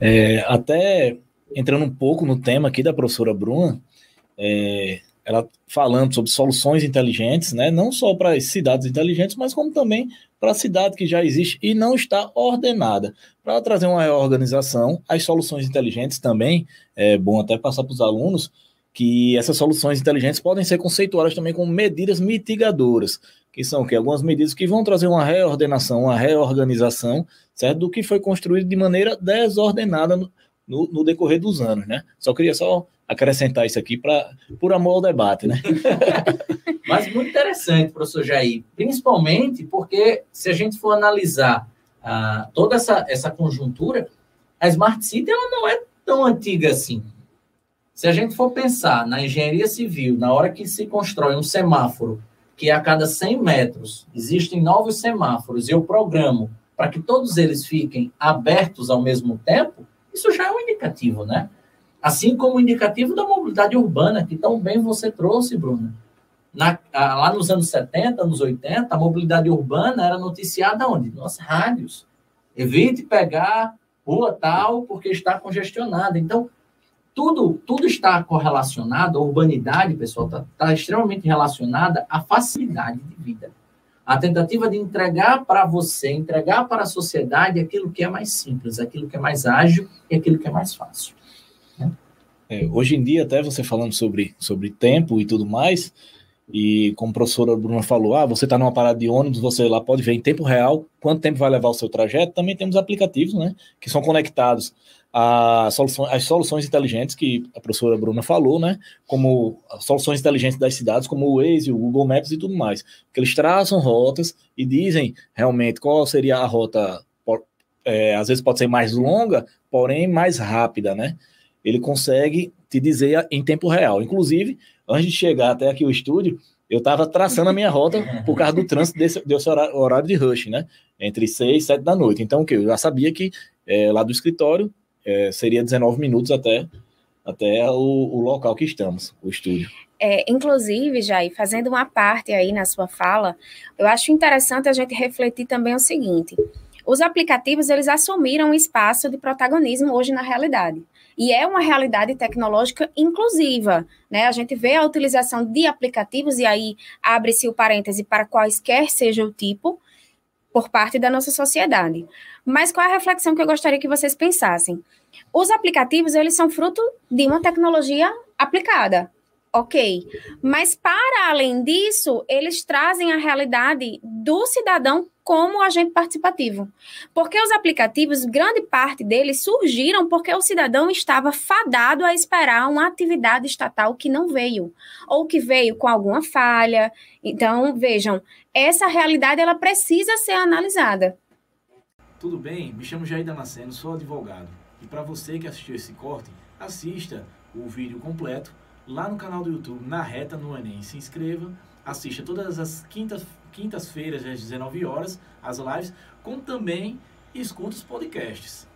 É, até entrando um pouco no tema aqui da professora Bruna, é, ela falando sobre soluções inteligentes, né, não só para as cidades inteligentes, mas como também para a cidade que já existe e não está ordenada. Para trazer uma reorganização, as soluções inteligentes também, é bom até passar para os alunos, que essas soluções inteligentes podem ser conceituadas também como medidas mitigadoras, que são que algumas medidas que vão trazer uma reordenação, uma reorganização, certo, do que foi construído de maneira desordenada no, no, no decorrer dos anos, né? Só queria só acrescentar isso aqui para por amor ao debate, né? Mas muito interessante, professor Jair, principalmente porque se a gente for analisar ah, toda essa, essa conjuntura, a Smart City ela não é tão antiga assim. Se a gente for pensar na engenharia civil, na hora que se constrói um semáforo, que a cada 100 metros existem novos semáforos, e eu programo para que todos eles fiquem abertos ao mesmo tempo, isso já é um indicativo, né? Assim como o indicativo da mobilidade urbana, que tão bem você trouxe, Bruna. Na, lá nos anos 70, anos 80, a mobilidade urbana era noticiada onde? Nas rádios. Evite pegar rua tal porque está congestionada. Então, tudo, tudo está correlacionado, a urbanidade, pessoal, está tá extremamente relacionada à facilidade de vida. A tentativa de entregar para você, entregar para a sociedade aquilo que é mais simples, aquilo que é mais ágil e aquilo que é mais fácil. É, hoje em dia, até você falando sobre, sobre tempo e tudo mais, e como a professora Bruna falou, ah, você está numa parada de ônibus, você lá pode ver em tempo real quanto tempo vai levar o seu trajeto. Também temos aplicativos, né, que são conectados a soluções, soluções inteligentes que a professora Bruna falou, né, como soluções inteligentes das cidades, como o Waze, o Google Maps e tudo mais, que eles traçam rotas e dizem realmente qual seria a rota, é, às vezes pode ser mais longa, porém mais rápida, né, ele consegue te dizer em tempo real. Inclusive, antes de chegar até aqui o estúdio, eu estava traçando a minha rota por causa do trânsito desse, desse horário, de rush, né? Entre 6 e 7 da noite. Então, o que? Eu já sabia que é, lá do escritório é, seria 19 minutos até, até o, o, local que estamos, o estúdio. É, inclusive, Jair, fazendo uma parte aí na sua fala, eu acho interessante a gente refletir também o seguinte: os aplicativos eles assumiram um espaço de protagonismo hoje na realidade e é uma realidade tecnológica inclusiva. Né? A gente vê a utilização de aplicativos, e aí abre-se o parêntese para quaisquer seja o tipo, por parte da nossa sociedade. Mas qual é a reflexão que eu gostaria que vocês pensassem? Os aplicativos, eles são fruto de uma tecnologia aplicada, ok. Mas, para além disso, eles trazem a realidade do cidadão como agente participativo. Porque os aplicativos, grande parte deles surgiram porque o cidadão estava fadado a esperar uma atividade estatal que não veio, ou que veio com alguma falha. Então, vejam, essa realidade ela precisa ser analisada. Tudo bem? Me chamo Jair Damasceno, sou advogado. E para você que assistiu esse corte, assista o vídeo completo lá no canal do YouTube, na reta no Enem. Se inscreva, assista todas as quintas quintas-feiras, às 19 horas, as lives, como também escuta os podcasts.